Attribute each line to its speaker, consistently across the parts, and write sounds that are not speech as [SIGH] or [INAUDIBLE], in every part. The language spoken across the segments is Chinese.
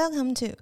Speaker 1: Welcome to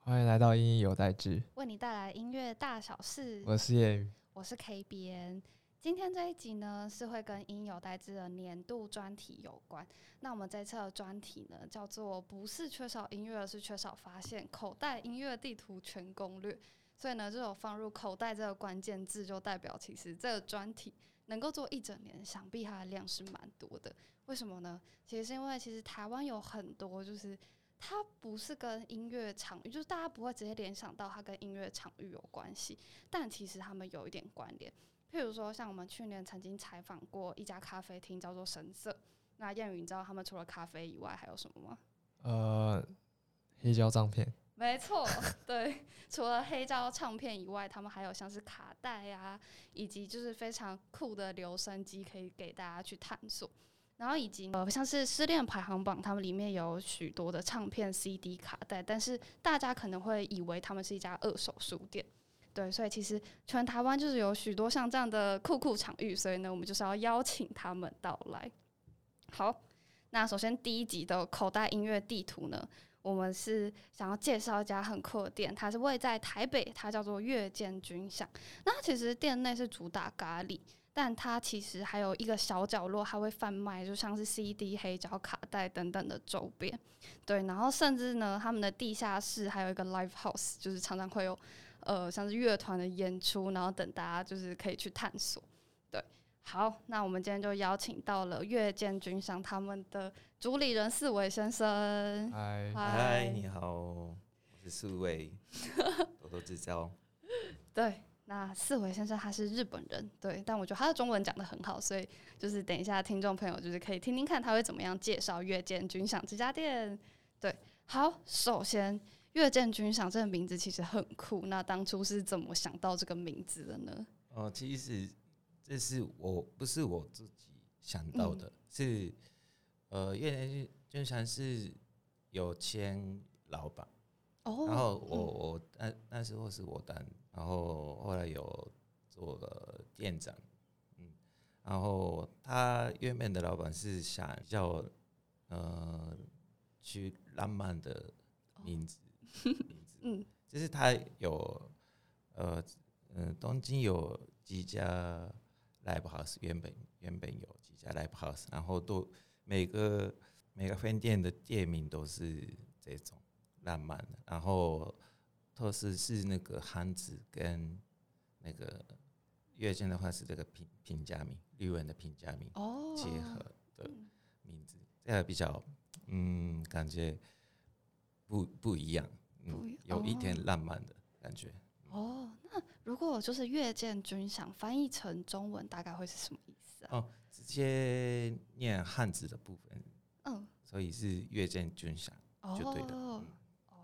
Speaker 2: 欢迎来到音音有代志，
Speaker 3: 为你带来音乐大小事。
Speaker 2: 我是叶宇。
Speaker 3: 我是 K N。今天这一集呢，是会跟音有代志的年度专题有关。那我们这次的专题呢，叫做“不是缺少音乐，而是缺少发现”口袋音乐地图全攻略。所以呢，这种放入口袋这个关键字，就代表其实这个专题能够做一整年，想必它的量是蛮多的。为什么呢？其实是因为其实台湾有很多，就是它不是跟音乐场域，就是大家不会直接联想到它跟音乐场域有关系，但其实他们有一点关联。譬如说，像我们去年曾经采访过一家咖啡厅，叫做神色。那燕云，你知道他们除了咖啡以外还有什么吗？
Speaker 2: 呃，黑胶唱片。
Speaker 3: 没错，[LAUGHS] 对，除了黑胶唱片以外，他们还有像是卡带啊，以及就是非常酷的留声机，可以给大家去探索。然后以及呃，像是失恋排行榜，他们里面有许多的唱片、CD、卡带，但是大家可能会以为他们是一家二手书店，对，所以其实全台湾就是有许多像这样的酷酷场域，所以呢，我们就是要邀请他们到来。好，那首先第一集的口袋音乐地图呢，我们是想要介绍一家很酷的店，它是位在台北，它叫做月见军饷。那其实店内是主打咖喱。但它其实还有一个小角落，还会贩卖，就像是 CD、黑胶、卡带等等的周边，对，然后甚至呢，他们的地下室还有一个 live house，就是常常会有呃像是乐团的演出，然后等大家就是可以去探索。对，好，那我们今天就邀请到了月见军饷他们的主理人四维先生。
Speaker 2: 嗨，
Speaker 4: 嗨，你好，我是四维，多多指教。
Speaker 3: 对。那四维先生他是日本人，对，但我觉得他的中文讲的很好，所以就是等一下听众朋友就是可以听听看他会怎么样介绍月见君享这家店。对，好，首先月见君享这个名字其实很酷，那当初是怎么想到这个名字的呢？
Speaker 4: 哦，其实这是我不是我自己想到的，是呃月见君享是有签老板，哦，然后我我那那时候是我当。然后后来有做了店长，嗯，然后他原本的老板是想叫呃去浪漫的名字，[LAUGHS] 名字，嗯，就是他有呃嗯东京有几家 live house，原本原本有几家 live house，然后都每个每个分店的店名都是这种浪漫的，然后。特是是那个汉字跟那个月见的话是这个平平假名，日文的平假名结合的名字，这个比较嗯感觉不不一样，嗯，有一点浪漫的感觉。
Speaker 3: 哦，那如果就是月见军饷翻译成中文，大概会是什么意思啊？
Speaker 4: 哦，直接念汉字的部分，嗯，所以是月见军饷就对的。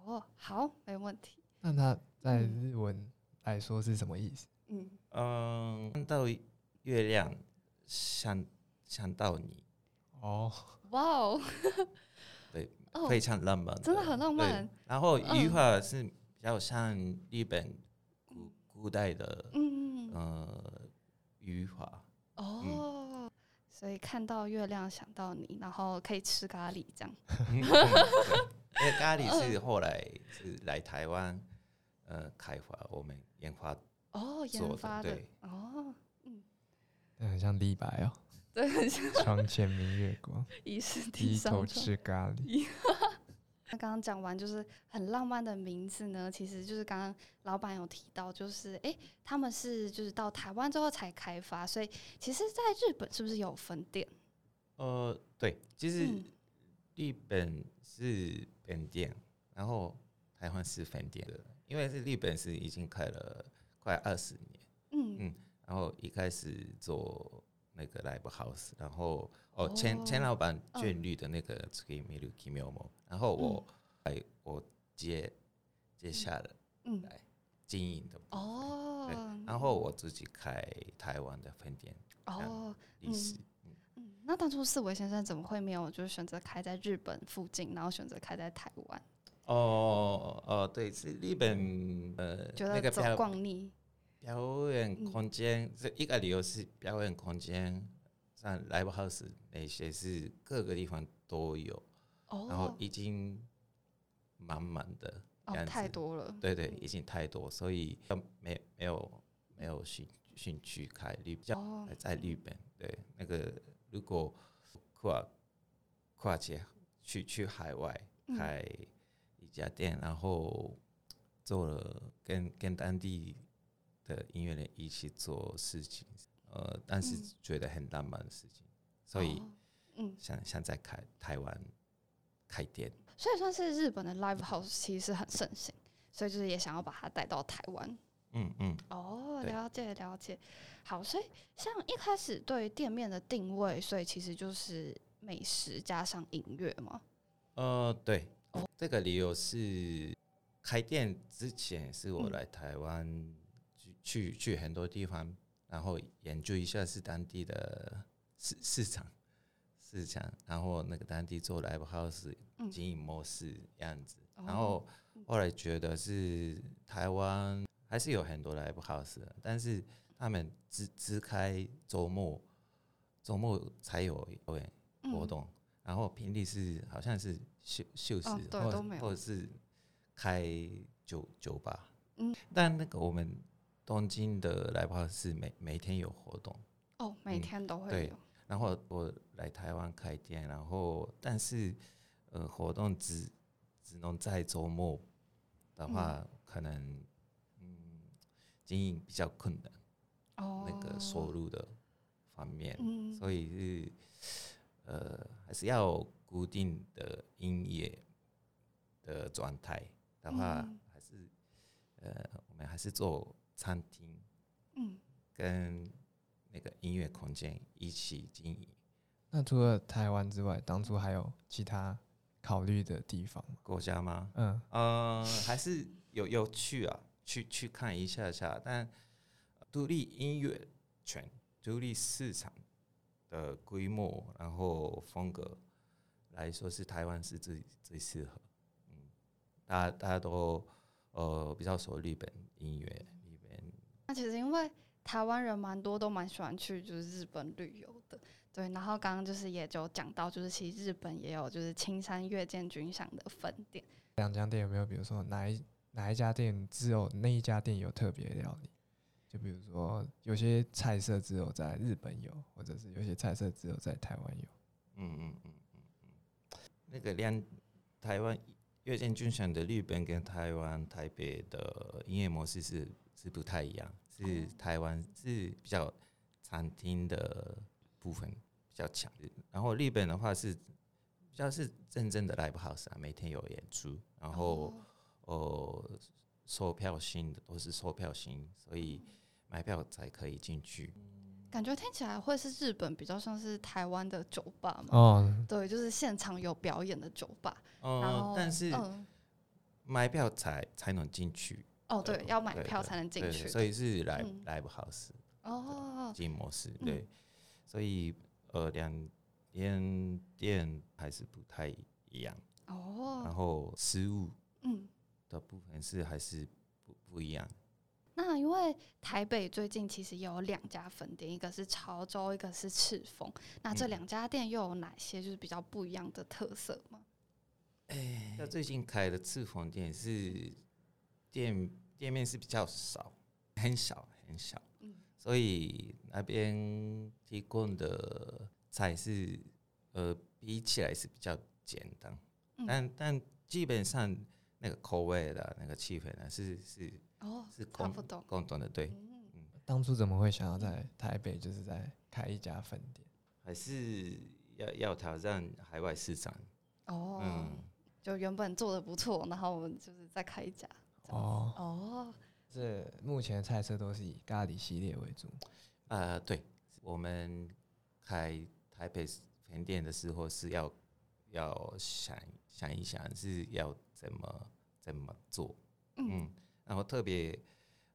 Speaker 3: 哦，好，没问题。
Speaker 2: 那它在日文来说是什么意思？
Speaker 4: 嗯嗯，看到月亮，想想到你。
Speaker 2: 哦，
Speaker 3: 哇哦，[LAUGHS]
Speaker 4: 对，非常浪漫，
Speaker 3: 真的很浪漫。
Speaker 4: 然后语法是比较像日本古古代的，嗯呃语法。
Speaker 3: 哦，所以看到月亮想到你，然后可以吃咖喱这样。[LAUGHS]
Speaker 4: 因为咖喱是后来是来台湾。呃，开发我们研发
Speaker 3: 哦，研发的哦，
Speaker 2: 嗯，很像李白哦，
Speaker 3: 对，很像
Speaker 2: 床前明月光，[LAUGHS]
Speaker 3: 疑是
Speaker 2: 低头吃咖喱。[LAUGHS]
Speaker 3: 那刚刚讲完就是很浪漫的名字呢，其实就是刚刚老板有提到，就是哎，他们是就是到台湾之后才开发，所以其实在日本是不是有分店？
Speaker 4: 呃，对，其实日本是本店，然后台湾是分店的。因为是日本是已经开了快二十年，嗯嗯，然后一开始做那个 live house，然后哦前前老板眷绿的那个 Tsuki Miru Kimomo，然后我哎我接接下了来经营的哦，然后我自己开台湾的分店哦，历史
Speaker 3: 嗯。嗯，那当初四维先生怎么会没有就是选择开在日本附近，然后选择开在台湾？
Speaker 4: 哦哦，对，是日本呃，
Speaker 3: 那个表逛腻，
Speaker 4: 表演空间这一个理由是表演空间，像 live house 那些是各个地方都有，
Speaker 3: 哦，
Speaker 4: 然后已经满满的，
Speaker 3: 哦太多了，
Speaker 4: 对对，已经太多，所以没没有没有兴兴趣开日比较在日本，对那个如果跨跨界去去海外开一家店，然后做了跟跟当地的音乐人一起做事情，呃，但是觉得很浪漫的事情，所以嗯，想想在开台湾开店，
Speaker 3: 所以算是日本的 live house 其实很盛行，所以就是也想要把它带到台湾。
Speaker 4: 嗯嗯，
Speaker 3: 哦，了解了解。好，所以像一开始对店面的定位，所以其实就是美食加上音乐嘛。
Speaker 4: 呃，对，这个理由是开店之前是我来台湾去去去很多地方，然后研究一下是当地的市市场市场，然后那个当地做 live house 经营模式样子，然后后来觉得是台湾。还是有很多 live house，但是他们只只开周末，周末才有活动，然后平地是好像是休休息，或或者是开酒酒吧。嗯，但那个我们东京的 live house 是每每天有活动。
Speaker 3: 哦，每天都会有。
Speaker 4: 然后我来台湾开店，然后但是呃活动只只能在周末的话，可能嗯。经营比较困难，哦，那个收入的方面，嗯所以是呃，还是要固定的营业的状态的话，还是呃，我们还是做餐厅，嗯，跟那个音乐空间一起经营。
Speaker 2: 那除了台湾之外，当初还有其他考虑的地方
Speaker 4: 国家吗？嗯，呃，还是有有去啊。去去看一下下，但独立音乐圈、独立市场的规模，然后风格来说，是台湾是最最适合。嗯，大家大家都呃比较熟日本音乐。
Speaker 3: 那其实因为台湾人蛮多，都蛮喜欢去就是日本旅游的，对。然后刚刚就是也就讲到，就是其实日本也有就是青山月见君享的分店。
Speaker 2: 两家店有没有？比如说哪一？哪一家店只有那一家店有特别料理？就比如说，有些菜色只有在日本有，或者是有些菜色只有在台湾有。嗯嗯嗯
Speaker 4: 嗯嗯。那个两台湾月见君享的日本跟台湾台北的营业模式是是不太一样，是台湾是比较餐厅的部分比较强，然后日本的话是比较是真正的 live house 啊，每天有演出，然后。哦，售票型的都是售票型，所以买票才可以进去。
Speaker 3: 感觉听起来会是日本比较像是台湾的酒吧嘛？哦，对，就是现场有表演的酒吧。
Speaker 4: 哦，但是买票才才能进去。
Speaker 3: 哦，对，要买票才能进去，
Speaker 4: 所以是来 live house 哦，经营模式对，所以呃两间店还是不太一样哦。然后食物嗯。的部分是还是不不一样。
Speaker 3: 那因为台北最近其实有两家分店，一个是潮州，一个是赤峰。那这两家店又有哪些就是比较不一样的特色吗？
Speaker 4: 哎，那最近开的赤峰店是店店面是比较少，很小很小，嗯，所以那边提供的菜是呃比起来是比较简单，但但基本上。那个口味的那个气氛呢，是是哦，是共共同的对。
Speaker 2: 嗯，当初怎么会想要在台北，就是在开一家分店？
Speaker 4: 还是要要挑战海外市场？
Speaker 3: 哦，嗯，就原本做的不错，然后我们就是再开一家。哦。
Speaker 2: 哦，这目前菜色都是以咖喱系列为主。
Speaker 4: 呃，对，我们开台北分店的时候是要要想想一想是要。怎么怎么做？嗯，然后特别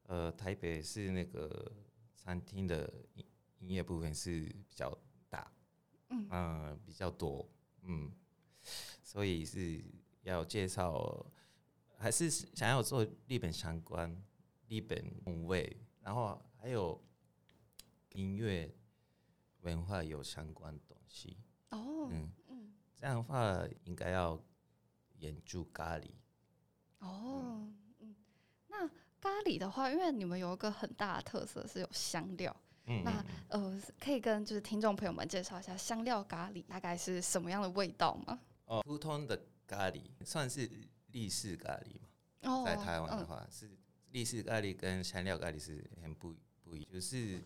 Speaker 4: 呃，台北是那个餐厅的营营业部分是比较大，嗯，比较多，嗯，所以是要介绍，还是想要做日本相关、日本风味，然后还有音乐文化有相关东西。哦，嗯嗯，这样的话应该要研究咖喱。
Speaker 3: 哦，嗯，那咖喱的话，因为你们有一个很大的特色是有香料，
Speaker 4: 嗯，
Speaker 3: 那呃，可以跟就是听众朋友们介绍一下香料咖喱大概是什么样的味道吗？
Speaker 4: 哦，普通的咖喱算是立式咖喱嘛？哦，在台湾的话是立式咖喱跟香料咖喱是很不不一，就是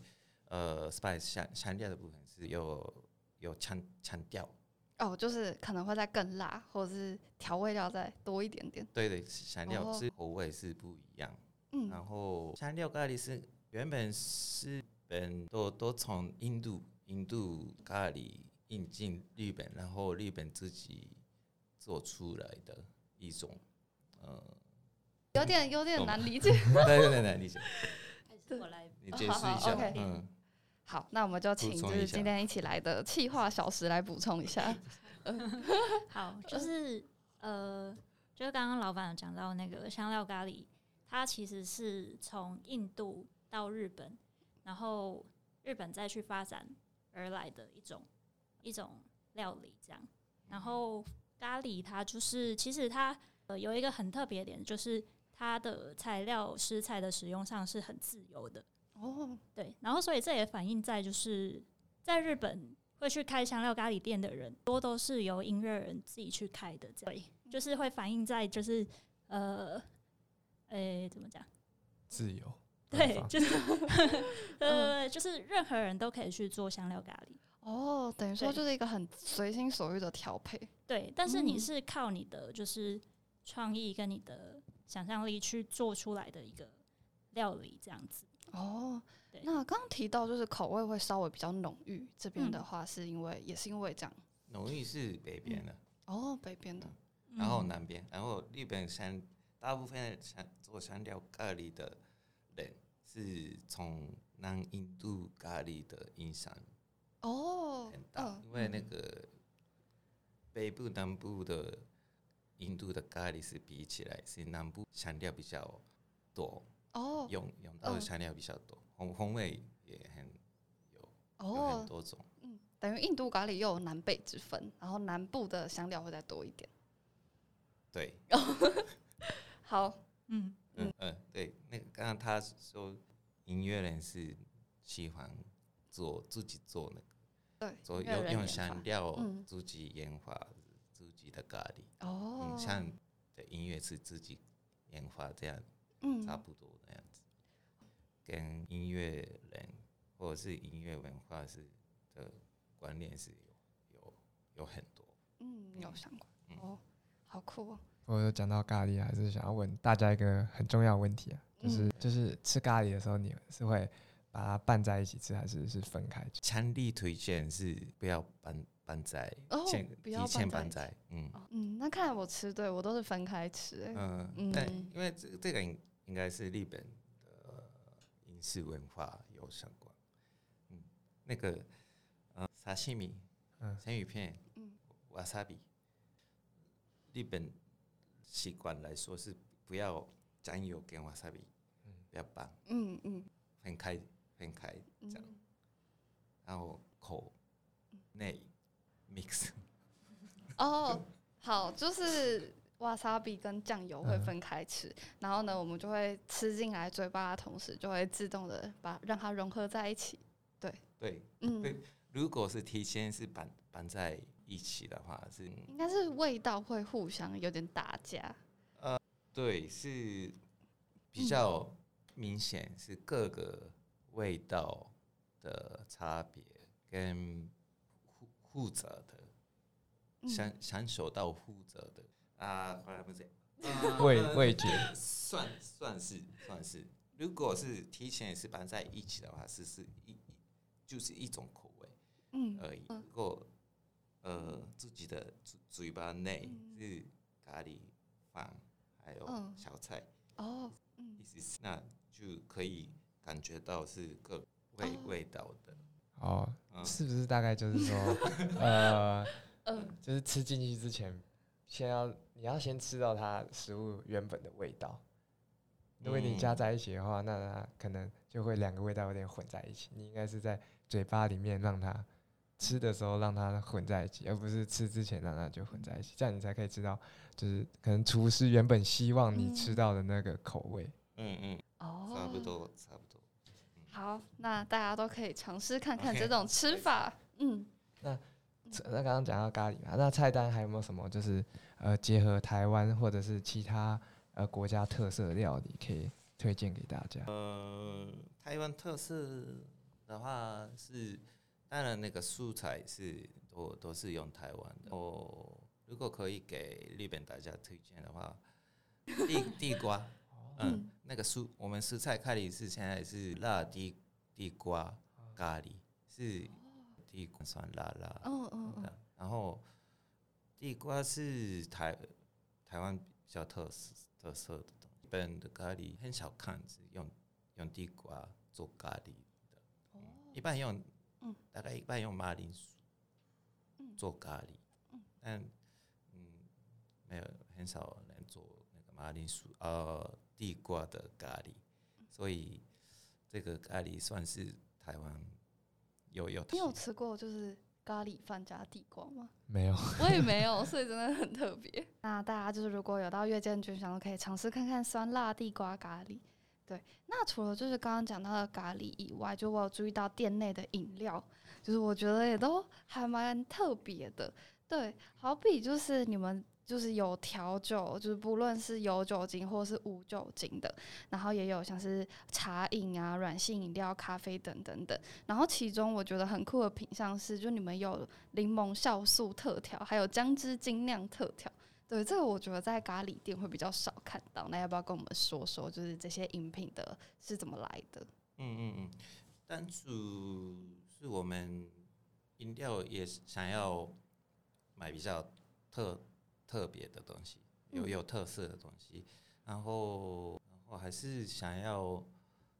Speaker 4: 呃，spice 香香料的部分是有有强强调。
Speaker 3: 哦，就是可能会再更辣，或者是调味料再多一点点。
Speaker 4: 对对，香料是口味是不一样。嗯，然后香料咖喱是原本是本都都从印度印度咖喱引进日本，然后日本自己做出来的一种，呃，
Speaker 3: 有点有点难理解。[LAUGHS]
Speaker 4: 对，有点难理解。
Speaker 1: 我来，
Speaker 4: 你解释一下。嗯。
Speaker 3: 好，那我们就请就是今天一起来的气化小时来补充一下。[LAUGHS] [LAUGHS]
Speaker 1: 好，就是呃，就是刚刚老板有讲到那个香料咖喱，它其实是从印度到日本，然后日本再去发展而来的一种一种料理，这样。然后咖喱它就是其实它呃有一个很特别点，就是它的材料食材的使用上是很自由的。哦，对，然后所以这也反映在就是在日本会去开香料咖喱店的人多都是由音乐人自己去开的，对，就是会反映在就是呃，诶，怎么讲？
Speaker 2: 自由，
Speaker 1: 对，就是呃，就是任何人都可以去做香料咖喱。
Speaker 3: 哦，等于说就是一个很随心所欲的调配。
Speaker 1: 对，但是你是靠你的就是创意跟你的想象力去做出来的一个料理，这样子。
Speaker 3: 哦，那刚刚提到就是口味会稍微比较浓郁，这边的话是因为也是因为这样，
Speaker 4: 浓郁是北边的。
Speaker 3: 哦，北边的，
Speaker 4: 然后南边，然后日本山大部分山做山料咖喱的人是从南印度咖喱的影响哦很大，因为那个北部南部的印度的咖喱是比起来是南部香料比较多。哦，用用到的香料比较多，风风味也很有，有很多种。
Speaker 3: 嗯，等于印度咖喱又有南北之分，然后南部的香料会再多一点。
Speaker 4: 对。[LAUGHS]
Speaker 3: 好，
Speaker 4: 嗯嗯嗯，对，那个刚刚他说音乐人是喜欢做自己做那个，
Speaker 3: 对，
Speaker 4: 所以用用香料自己研发自己的咖喱。哦，像的音乐是自己研发这样。嗯，差不多那样子，跟音乐人或者是音乐文化是的观念是有有有很多，
Speaker 3: 嗯，有相关。哦，好酷哦。
Speaker 2: 我有讲到咖喱，还是想要问大家一个很重要的问题啊，就是就是吃咖喱的时候，你是会把它拌在一起吃，还是是分开？
Speaker 4: 强力推荐是不要拌拌在，先提前拌在，
Speaker 3: 嗯。嗯。那看来我吃对，我都是分开吃，哎，
Speaker 4: 嗯，但因为这这个。应应该是日本的饮食文化有相关，嗯，那个呃沙西米，嗯，生鱼片，嗯，瓦萨比，日本习惯来说是不要酱油跟瓦萨比，嗯，不要拌，嗯嗯，分开分开这样，然后口内 mix，
Speaker 3: 哦，好，就是。瓦萨比跟酱油会分开吃，然后呢，我们就会吃进来嘴巴的同时，就会自动的把让它融合在一起。对
Speaker 4: 对，嗯，对。如果是提前是绑绑在一起的话，是
Speaker 3: 应该是味道会互相有点打架。
Speaker 4: 呃，对，是比较明显，是各个味道的差别跟负负责的，享享受到负责的。啊，后来不是，
Speaker 2: 味味觉 [LAUGHS]
Speaker 4: 算算是算是，如果是提前也是拌在一起的话，是是一就是一种口味，嗯而已。如果呃自己的嘴嘴巴内是咖喱饭，还有小菜哦，意思是那就可以感觉到是各味味道的
Speaker 2: 哦，是不是大概就是说 [LAUGHS] 呃就是吃进去之前。先要你要先吃到它食物原本的味道，如果你加在一起的话，那它可能就会两个味道有点混在一起。你应该是在嘴巴里面让它吃的时候让它混在一起，而不是吃之前让它就混在一起，这样你才可以知道，就是可能厨师原本希望你吃到的那个口味。
Speaker 4: 嗯嗯，哦，差不多差不多。
Speaker 3: 好，那大家都可以尝试看看这种吃法。嗯，
Speaker 2: 那那刚刚讲到咖喱嘛，那菜单还有没有什么就是呃结合台湾或者是其他呃国家特色料理可以推荐给大家？
Speaker 4: 呃，台湾特色的话是，当然那个素材是都都是用台湾的。哦，如果可以给日本大家推荐的话，地地瓜。嗯，那个蔬我们蔬菜咖喱是现在是辣地地瓜咖喱，是地瓜酸辣辣。嗯嗯然后地瓜是台台湾比较特色特色的东西，本的咖喱很少看是用用地瓜做咖喱的。哦。一般用，嗯，大概一般用马铃薯做咖喱。嗯。但嗯，没有很少人做那个马铃薯呃。地瓜的咖喱，所以这个咖喱算是台湾有有。
Speaker 3: 你有吃过就是咖喱饭加地瓜吗？
Speaker 2: 没有，
Speaker 3: 我也没有，所以真的很特别。[LAUGHS] 那大家就是如果有到月见军想可以尝试看看酸辣地瓜咖喱。对，那除了就是刚刚讲到的咖喱以外，就我有注意到店内的饮料，就是我觉得也都还蛮特别的。对，好比就是你们。就是有调酒，就是不论是有酒精或是无酒精的，然后也有像是茶饮啊、软性饮料、咖啡等等等。然后其中我觉得很酷的品相是，就你们有柠檬酵素特调，还有姜汁精酿特调。对，这个我觉得在咖喱店会比较少看到。那要不要跟我们说说，就是这些饮品的是怎么来的？
Speaker 4: 嗯嗯嗯，单主是我们饮料也想要买比较特。特别的东西，有有特色的东西，然后然后还是想要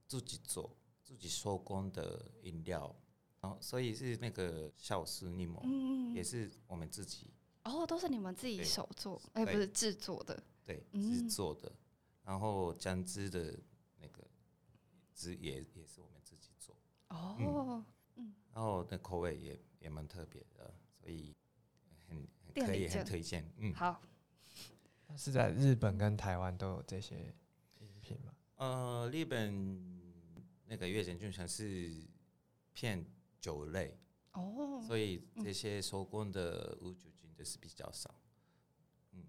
Speaker 4: 自己做自己手工的饮料，然后所以是那个酵素柠檬，也是我们自己
Speaker 3: 哦，都是你们自己手做，哎，不是制作的，
Speaker 4: 对，制作的，然后姜汁的那个汁也也是我们自己做。哦，嗯，然后那口味也也蛮特别的，所以很。可以很推荐，嗯，
Speaker 3: 好。
Speaker 2: 是在日本跟台湾都有这些饮品吗？
Speaker 4: 呃，日本那个月见菌全是偏酒类哦，所以这些手工的无酒精的是比较少。嗯，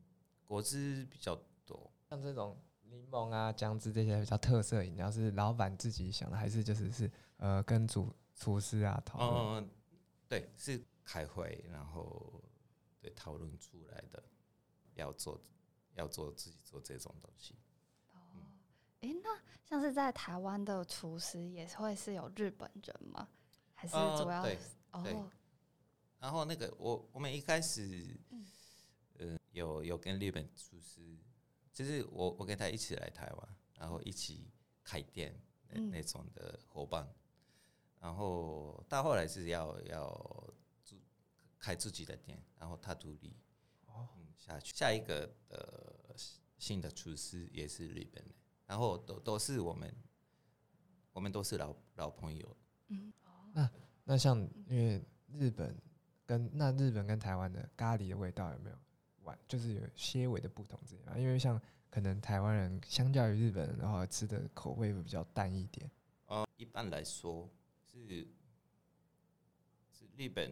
Speaker 4: 果汁比较多，
Speaker 2: 像这种柠檬啊、姜汁这些比较特色饮料，是老板自己想的，还是就是是呃跟主厨师啊讨论？嗯，
Speaker 4: 对，是开会然后。对，讨论出来的要做，要做自己做这种东西。
Speaker 3: 哦，哎，那像是在台湾的厨师也会是有日本人吗？还是主要？
Speaker 4: 哦。然后那个我我们一开始，呃，有有跟日本厨师，就是我我跟他一起来台湾，然后一起开店那那种的伙伴。然后到后来是要要。开自己的店，然后他独立，哦，下去下一个的新的厨师也是日本的，然后都都是我们，我们都是老老朋友。
Speaker 2: 嗯，那那像因为日本跟那日本跟台湾的咖喱的味道有没有完，就是有些微的不同之类因为像可能台湾人相较于日本人的话，吃的口味会比较淡一点。
Speaker 4: 呃，一般来说是是日本。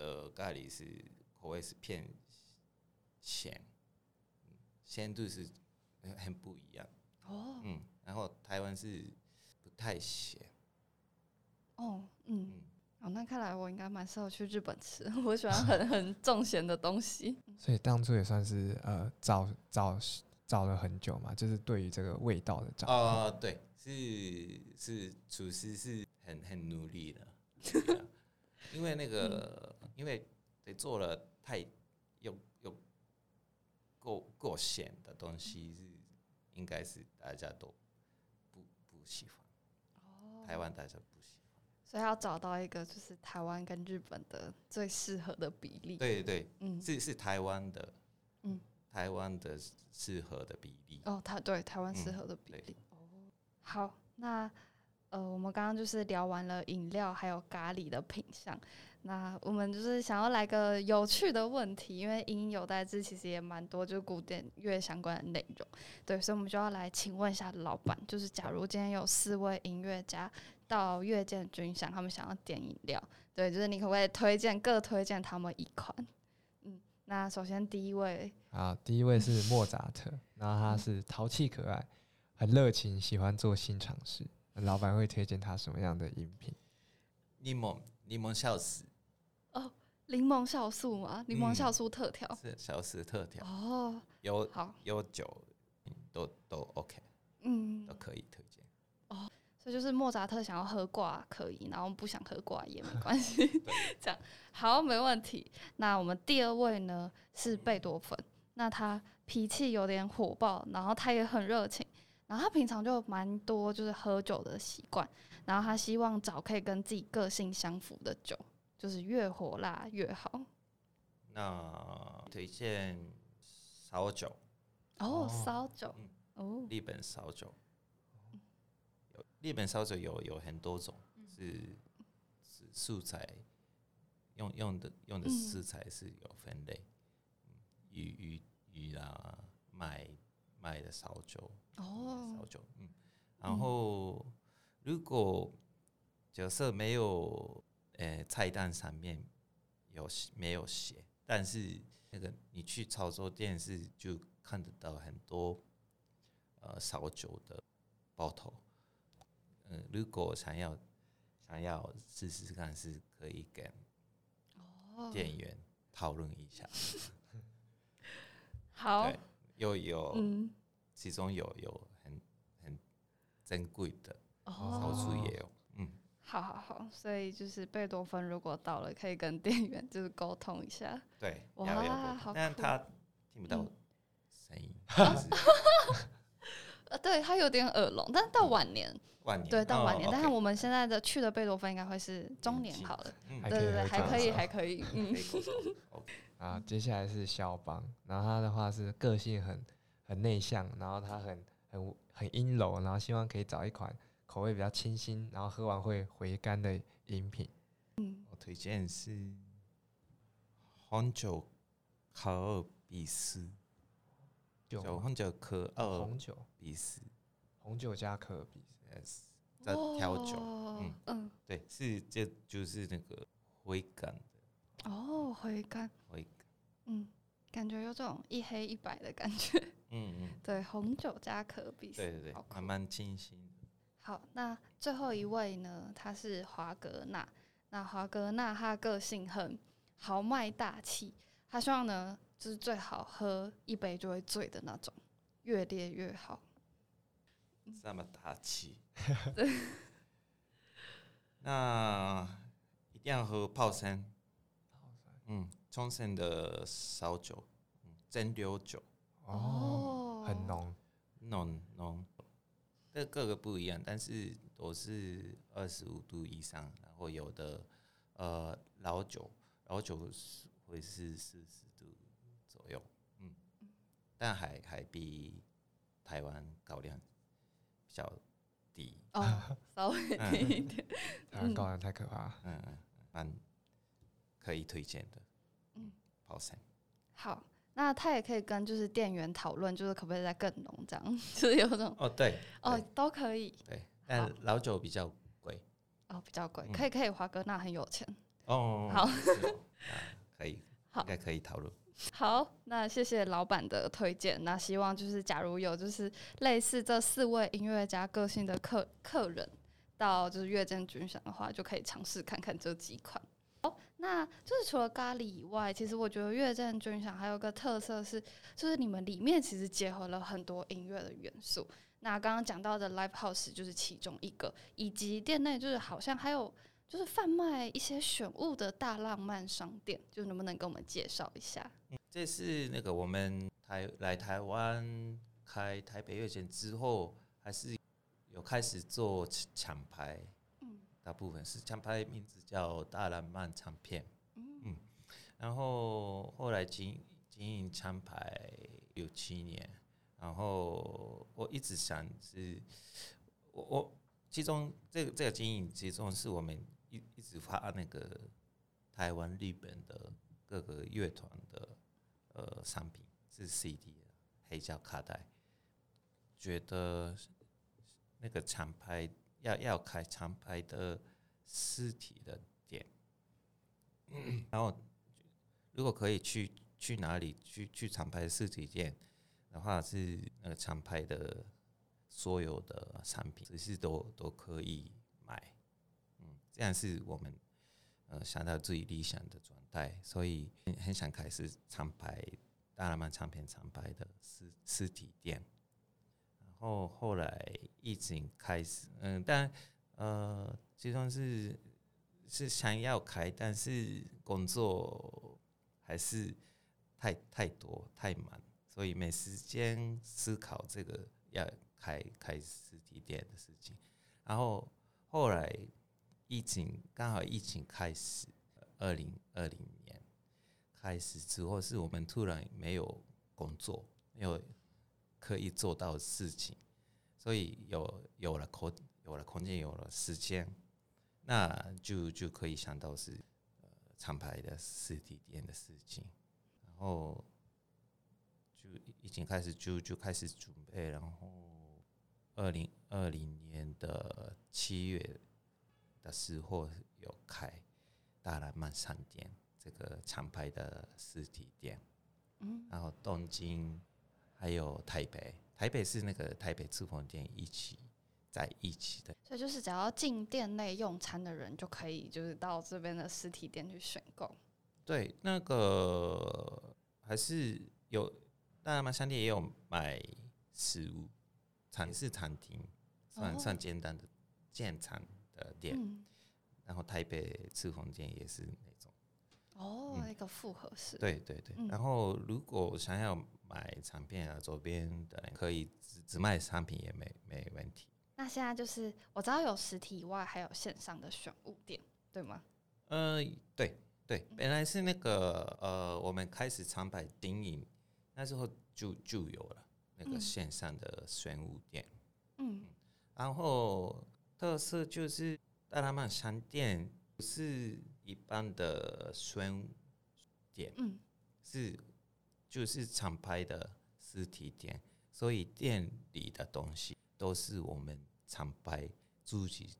Speaker 4: 的咖喱是口味是偏咸，鲜度是很不一样哦。嗯，然后台湾是不太咸。
Speaker 3: 哦，嗯，哦，那看来我应该蛮适合去日本吃，[LAUGHS] 我喜欢很很重咸的东西。[LAUGHS]
Speaker 2: 所以当初也算是呃找找找了很久嘛，就是对于这个味道的找。
Speaker 4: 哦，对，是是厨师是很很努力的。[LAUGHS] 因为那个，因为得做了太又又够够咸的东西，是应该是大家都不不喜欢。哦，台湾大家不喜欢，
Speaker 3: 所以要找到一个就是台湾跟日本的最适合的比例。
Speaker 4: 对对，嗯，是是台湾的，嗯，台湾的适合的比例。
Speaker 3: 哦，台对台湾适合的比例。哦，好，那。呃，我们刚刚就是聊完了饮料还有咖喱的品相，那我们就是想要来个有趣的问题，因为音有代志其实也蛮多，就是古典乐相关的内容。对，所以我们就要来请问一下老板，就是假如今天有四位音乐家到乐见军饷，他们想要点饮料，对，就是你可不可以推荐各推荐他们一款？嗯，那首先第一位，
Speaker 2: 啊，第一位是莫扎特，然后他是淘气可爱，很热情，喜欢做新尝试。老板会推荐他什么样的饮品？
Speaker 4: 柠檬柠檬笑死。
Speaker 3: 哦，柠檬酵素吗？柠檬酵素特调
Speaker 4: 是酵素特调
Speaker 3: 哦，
Speaker 4: 有
Speaker 3: 好
Speaker 4: 有酒都都 OK，
Speaker 3: 嗯
Speaker 4: 都可以推荐。
Speaker 3: 哦，所以就是莫扎特想要喝挂可以，然后不想喝挂也没关系，[LAUGHS] [LAUGHS] 这样好没问题。那我们第二位呢是贝多芬，那他脾气有点火爆，然后他也很热情，然后他平常就蛮多就是喝酒的习惯，然后他希望找可以跟自己个性相符的酒。就是越火辣越好。
Speaker 4: 那推荐烧酒。
Speaker 3: 哦，烧酒。哦，
Speaker 4: 日本烧酒。有日本烧酒有有很多种，是是素材用用的用的食材是有分类，鱼鱼鱼啦，麦麦的烧酒
Speaker 3: 哦，
Speaker 4: 烧酒嗯，然后如果角色没有。呃，菜单上面有没有写？但是那个你去潮州店是就看得到很多呃烧酒的包头。嗯，如果想要想要试试看，是可以跟店员讨论一下。
Speaker 3: 好，
Speaker 4: 又有其中有有很很珍贵的，少数也有。
Speaker 3: 嗯好好好，所以就是贝多芬如果到了，可以跟店员就是沟通一下。
Speaker 4: 对，
Speaker 3: 哇，好
Speaker 4: 但他听不到声音。[LAUGHS]
Speaker 3: 呃，对他有点耳聋，但是到晚年，
Speaker 4: 晚年
Speaker 3: 对到晚年，但是我们现在的去的贝多芬应该会是中年好了。对对对，还可以，还可以。嗯。
Speaker 2: 啊，接下来是肖邦，然后他的话是个性很很内向，然后他很很很阴柔，然后希望可以找一款。口味比较清新，然后喝完会回甘的饮品。
Speaker 3: 嗯，
Speaker 4: 我推荐是红酒可尔比斯，
Speaker 2: 酒
Speaker 4: 红酒可尔
Speaker 2: 红酒
Speaker 4: 比斯，
Speaker 2: 红酒加可尔比
Speaker 4: 斯，在调酒。嗯嗯，对，是这就是那个回甘的。
Speaker 3: 哦，回甘，
Speaker 4: 回
Speaker 3: 甘，嗯，感觉有这种一黑一白的感觉。
Speaker 4: 嗯嗯，[LAUGHS]
Speaker 3: 对，红酒加可比斯，
Speaker 4: 对对对，还蛮清新。
Speaker 3: 好，那最后一位呢？他是华格纳。那华格纳他个性很豪迈大气，他希望呢就是最好喝一杯就会醉的那种，越烈越好。
Speaker 4: 这么大气。[LAUGHS] [LAUGHS] 那一定要喝泡山。嗯，冲绳的烧酒，蒸馏酒。
Speaker 2: 哦，很浓，
Speaker 4: 浓浓。这各个不一样，但是都是二十五度以上，然后有的呃老酒，老酒是会是四十度左右，嗯，但还还比台湾高粱比较低
Speaker 3: 哦，稍微低一点，
Speaker 2: 台湾高粱太可怕，
Speaker 4: 嗯嗯，蛮可以推荐的，
Speaker 3: 嗯，
Speaker 4: 泡山。
Speaker 3: 好。那他也可以跟就是店员讨论，就是可不可以再更浓这样，[LAUGHS] 就是有种
Speaker 4: 哦对
Speaker 3: 哦都可以。
Speaker 4: 对，但老酒比较贵。
Speaker 3: 哦比较贵，可以可以华哥那很有钱。
Speaker 4: 哦
Speaker 3: 好。
Speaker 4: 可以 [LAUGHS]
Speaker 3: 好。
Speaker 4: 应该可以讨论。
Speaker 3: 好那谢谢老板的推荐，那希望就是假如有就是类似这四位音乐家个性的客客人到就是月见君享的话，就可以尝试看看这几款。那就是除了咖喱以外，其实我觉得越战军饷还有个特色是，就是你们里面其实结合了很多音乐的元素。那刚刚讲到的 live house 就是其中一个，以及店内就是好像还有就是贩卖一些选物的大浪漫商店，就能不能跟我们介绍一下？
Speaker 4: 这是那个我们台来台湾开台北月见之后，还是有开始做抢牌。大部分是厂牌名字叫大浪漫唱片，嗯，然后后来经经营厂牌有七年，然后我一直想是，我我其中这个这个经营其中是我们一一直发那个台湾、日本的各个乐团的呃商品是 CD 的黑胶卡带，觉得那个厂牌要要开厂牌的实体的店，然后如果可以去去哪里去去厂牌实体店的话，是那个厂牌的所有的产品，只是都都可以买，嗯，这样是我们。呃，想到自己理想的状态，所以很想开始厂牌大浪漫唱片厂牌的实实体店。然后后来疫情开始，嗯，但呃，其中是是想要开，但是工作还是太太多太忙，所以没时间思考这个要开开实体店的事情。然后后来。疫情刚好疫情开始，二零二零年开始之后，是我们突然没有工作，没有可以做到的事情，所以有有了空，有了空间，有了时间，那就就可以想到是呃厂牌的实体店的事情，然后就已经开始就就开始准备，然后二零二零年的七月。的时候有开大蓝漫商店这个厂牌的实体店，嗯，然后东京还有台北，台北是那个台北赤峰店一起在一起的，
Speaker 3: 所以就是只要进店内用餐的人就可以，就是到这边的实体店去选购。
Speaker 4: 对，那个还是有大浪漫商店也有卖食物，餐是餐厅，算算简单的建餐。店，然后台北赤峰店也是那种，
Speaker 3: 哦，那个复合式，
Speaker 4: 对对对。然后如果想要买产品啊，周边的可以只只卖商品也没没问题。
Speaker 3: 那现在就是我知道有实体以外还有线上的选物店，对吗？
Speaker 4: 呃，对对，本来是那个呃，我们开始长牌经营那时候就就有了那个线上的选物店，嗯，然后。特色就是大浪漫商店不是一般的宣店，嗯，是就是厂牌的实体店，所以店里的东西都是我们厂牌自己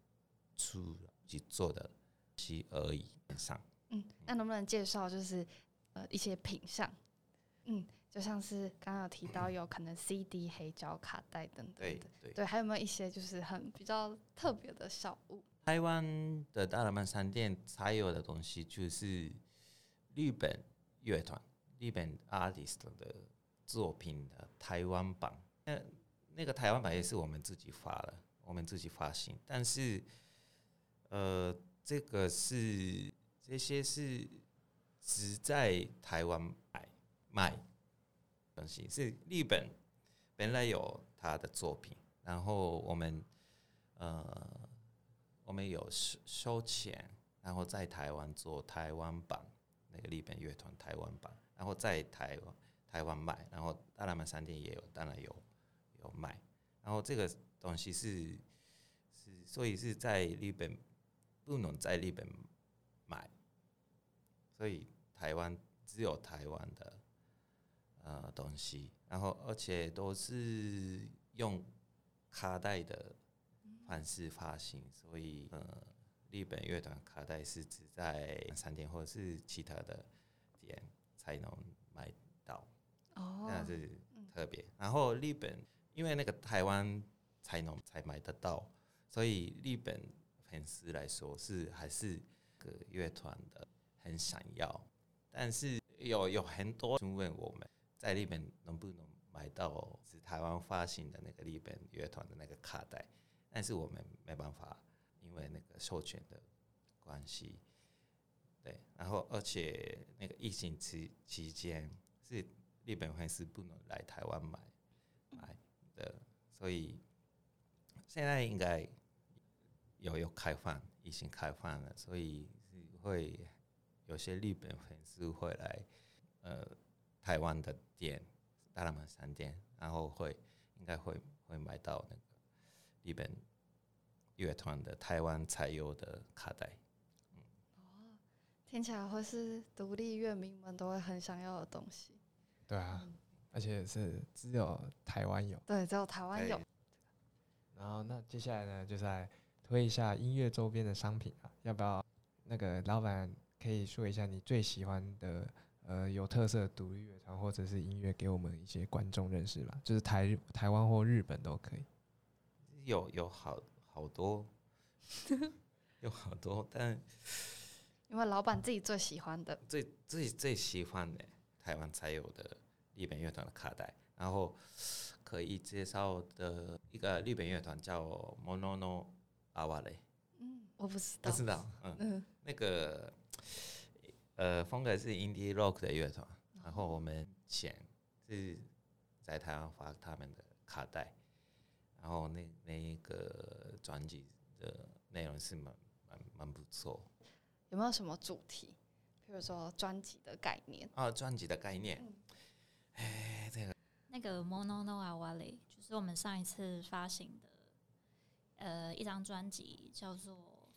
Speaker 4: 出去做的西而已。上，
Speaker 3: 嗯，那能不能介绍就是呃一些品相？嗯。就像是刚刚有提到，有可能 CD、黑胶、卡带等等的，对，还有没有一些就是很比较特别的小物？
Speaker 4: 台湾的大浪漫商店才有的东西，就是日本乐团、日本 artist 的作品的台湾版。那那个台湾版也是我们自己发的，我们自己发行。但是，呃，这个是这些是只在台湾买卖。东西是日本本来有他的作品，然后我们呃我们有收收钱，然后在台湾做台湾版那个日本乐团台湾版，然后在台台湾卖，然后大浪漫商店也有，当然有有卖，然后这个东西是是所以是在日本不能在日本买，所以台湾只有台湾的。呃，东西，然后而且都是用卡带的方式发行，所以呃，日本乐团卡带是只在商店或者是其他的店才能买到，哦，那是特别。然后日本因为那个台湾才能才买得到，所以日本粉丝来说是还是个乐团的很想要，但是有有很多询问我们。在日本能不能买到是台湾发行的那个日本乐团的那个卡带？但是我们没办法，因为那个授权的关系。对，然后而且那个疫情期期间是日本粉丝不能来台湾买买的，所以现在应该有有开放，疫情开放了，所以会有些日本粉丝会来，呃。台湾的店，大浪漫商店，然后会应该会会买到那个日本乐团的台湾才有的卡带。
Speaker 3: 哦，听起来会是独立乐迷们都会很想要的东西。
Speaker 2: 对啊，而且是只有台湾有。
Speaker 3: 对，只有台湾有。
Speaker 2: 然后那接下来呢，就是来推一下音乐周边的商品啊，要不要？那个老板可以说一下你最喜欢的呃有特色独立乐团或者是音乐，给我们一些观众认识吧，就是台台湾或日本都可以。
Speaker 4: 有有好好多，[LAUGHS] 有好多，但
Speaker 3: 因为老板自己最喜欢的，
Speaker 4: 最自己最喜欢的台湾才有的日本乐团的卡带，然后可以介绍的一个日本乐团叫 Monono Aware。
Speaker 3: 嗯，我不知道，
Speaker 4: 不知道，嗯，那个呃风格是 indie rock 的乐团，然后我们前是在台湾发他们的卡带，然后那那一个专辑的内容是蛮蛮蛮不错。
Speaker 3: 有没有什么主题？比如说专辑的概念
Speaker 4: 啊，专辑的概念。哎，这个
Speaker 1: 那个 Mono No Awale 就是我们上一次发行的呃一张专辑，叫做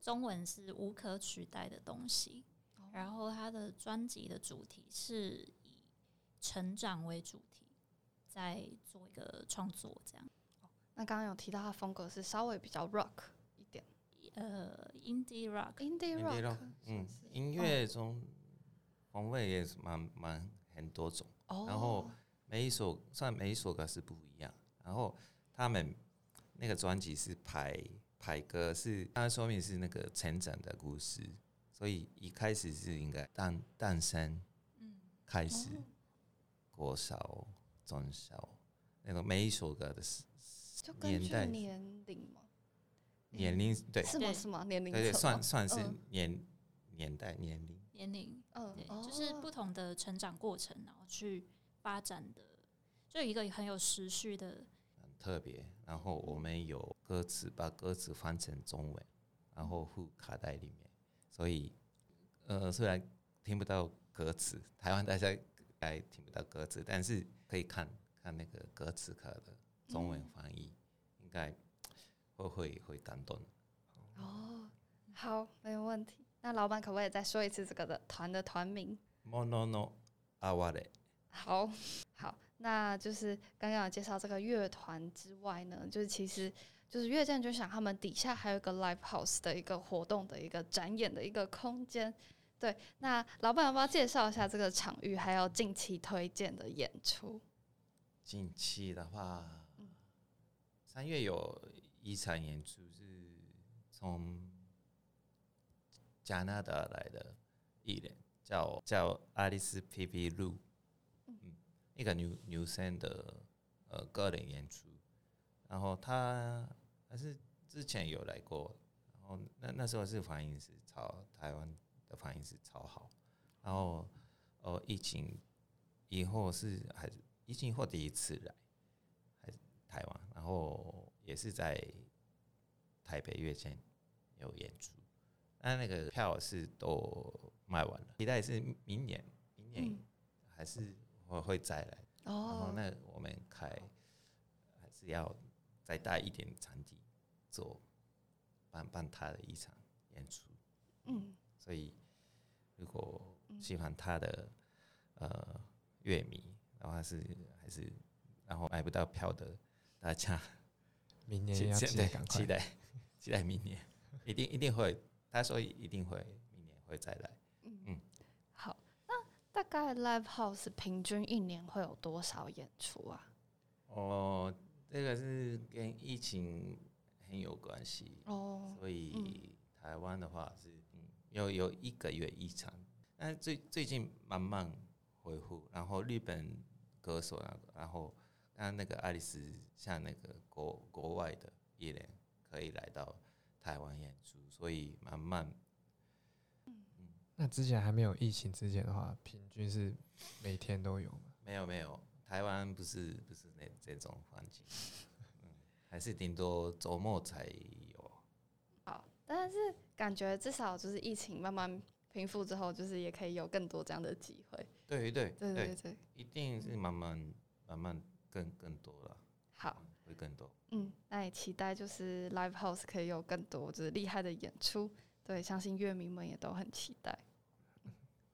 Speaker 1: 中文是无可取代的东西。然后它的专辑的主题是以成长为主题，在做一个创作这样。
Speaker 3: 那刚刚有提到它风格是稍微比较 rock。
Speaker 1: 呃，indie
Speaker 3: rock，indie rock，
Speaker 4: 嗯，音乐中风味也是蛮蛮很多种，然后每一首算每一首歌是不一样，然后他们那个专辑是排排歌是，它说明是那个成长的故事，所以一开始是应该诞诞生，嗯，开始，国小、中小，那个每一首歌的是
Speaker 3: 年代年龄吗？
Speaker 4: 年龄对
Speaker 3: 是吗？是吗？年龄
Speaker 4: 对算算是年年代年龄
Speaker 1: 年龄嗯，对，就是不同的成长过程，然后去发展的，就一个很有时序的，
Speaker 4: 很特别。然后我们有歌词，把歌词翻成中文，然后附卡带里面。所以呃，虽然听不到歌词，台湾大家该听不到歌词，但是可以看看那个歌词卡的中文翻译，应该。会会会感动
Speaker 3: 哦，好，没有问题。那老板可不可以再说一次这个的团的团名
Speaker 4: ？Monono Aware。
Speaker 3: 好好，那就是刚刚有介绍这个乐团之外呢，就是其实就是乐见就想他们底下还有一个 live house 的一个活动的一个展演的一个空间。对，那老板要不要介绍一下这个场域，还有近期推荐的演出？
Speaker 4: 近期的话，三月有。一场演出是从加拿大来的艺人，叫叫爱丽丝皮皮露，嗯，一个女女生的呃个人演出，然后她还是之前有来过，然后那那时候是反应是超台湾的反应是超好，然后呃疫情以后是还是疫情以后第一次来，还是台湾，然后。也是在台北月前有演出，那那个票是都卖完了，期待是明年，明年还是会会再来。哦，那我们开还是要再大一点场地做办办他的一场演出。嗯，所以如果喜欢他的呃乐迷，然后还是还是然后买不到票的大家。
Speaker 2: 明年要期待，
Speaker 4: 期待，[LAUGHS] 期待明年一定一定会。他说一定会，明年会再来。嗯，
Speaker 3: 好。那大概 Live House 平均一年会有多少演出啊？
Speaker 4: 哦，这个是跟疫情很有关系哦。所以台湾的话是嗯，有有一个月一场，但最最近慢慢恢复。然后日本歌手那个，然后。那那个爱丽丝像那个国国外的艺人可以来到台湾演出，所以慢慢。
Speaker 2: 嗯，那之前还没有疫情之前的话，平均是每天都有吗？
Speaker 4: 没有没有，台湾不是不是那这种环境，嗯，还是顶多周末才有。
Speaker 3: 好，但是感觉至少就是疫情慢慢平复之后，就是也可以有更多这样的机会。
Speaker 4: 对
Speaker 3: 对
Speaker 4: 对
Speaker 3: 对对，
Speaker 4: 一定是慢慢慢慢。更更多了，
Speaker 3: 好，
Speaker 4: 会更多。
Speaker 3: 嗯，那也期待就是 Live House 可以有更多就是厉害的演出。对，相信乐迷们也都很期待。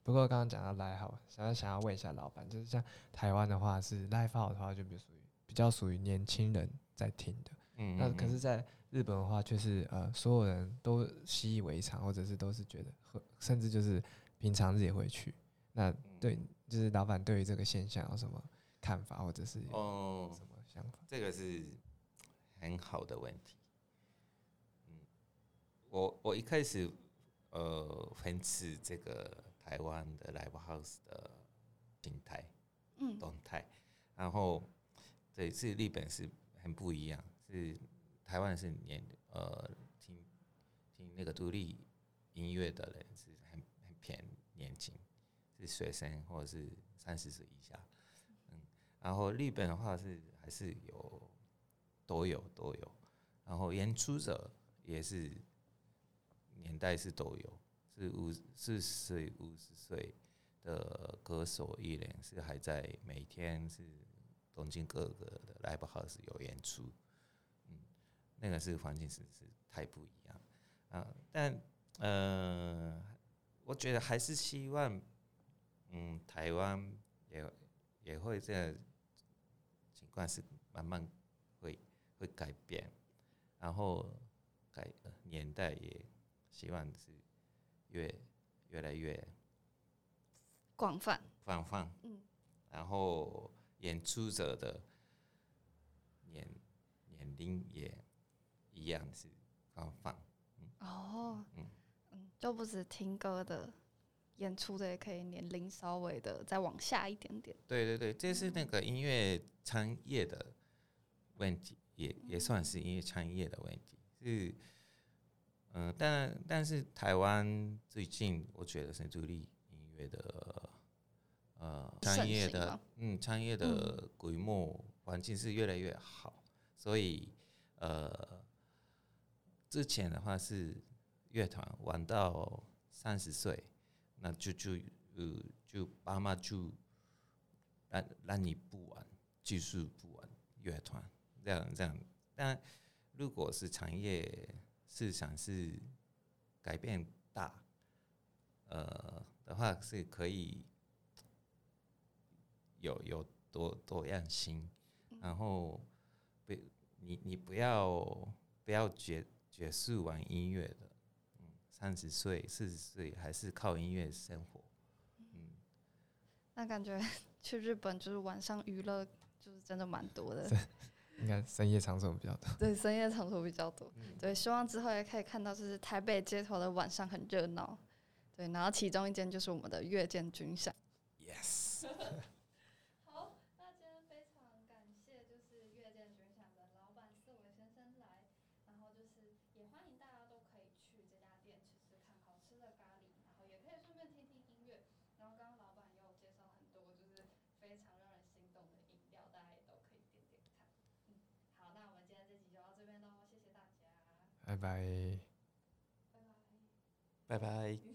Speaker 2: 不过刚刚讲到 live house，想要想要问一下老板，就是像台湾的话是 live house 的话，就比如属于比较属于年轻人在听的，
Speaker 4: 嗯，
Speaker 2: 那可是，在日本的话，却是呃所有人都习以为常，或者是都是觉得，甚至就是平常日也会去。那对，就是老板对于这个现象有什么看法，或者是哦什么想法？
Speaker 4: 这个是很好的问题。嗯，我我一开始呃很吃这个台湾的 live house 的形态，嗯，动态，然后这次日本是很不一样，是台湾是年呃听听那个独立音乐的人是很很偏年轻。是学生或者是三十岁以下，嗯，然后日本的话是还是有都有都有，然后演出者也是年代是都有，是五四十岁五十岁的歌手艺人是还在每天是东京各个的 live house 有演出，嗯，那个是环境是是太不一样啊，但呃，我觉得还是希望。嗯，台湾也也会这样情况是慢慢会会改变，然后改年代也希望是越越来越
Speaker 3: 广泛。
Speaker 4: 广泛，嗯，然后演出者的年年龄也一样是广泛，
Speaker 3: 嗯，哦，嗯嗯，就不止听歌的。演出的也可以年龄稍微的再往下一点点。
Speaker 4: 对对对，这是那个音乐产业的问题，也也算是音乐产业的问题。是，嗯，但但是台湾最近我觉得是独立音乐的，呃，产业的，嗯，产业的规模环境是越来越好，所以呃，之前的话是乐团玩到三十岁。那就就呃就爸妈就让让你不玩，继续不玩乐团这样这样。但如果是产业市场是改变大，呃的话是可以有有多多样性，然后不你你不要不要结结束玩音乐的。三十岁、四十岁还是靠音乐生活，嗯，
Speaker 3: 那感觉 [LAUGHS] 去日本就是晚上娱乐就是真的蛮多的，
Speaker 2: 应该深夜场所比较多。
Speaker 3: 对，深夜场所比较多。对，希望之后也可以看到，就是台北街头的晚上很热闹。对，然后其中一间就是我们的月见军饷。
Speaker 4: Yes。[LAUGHS] 拜拜，拜拜。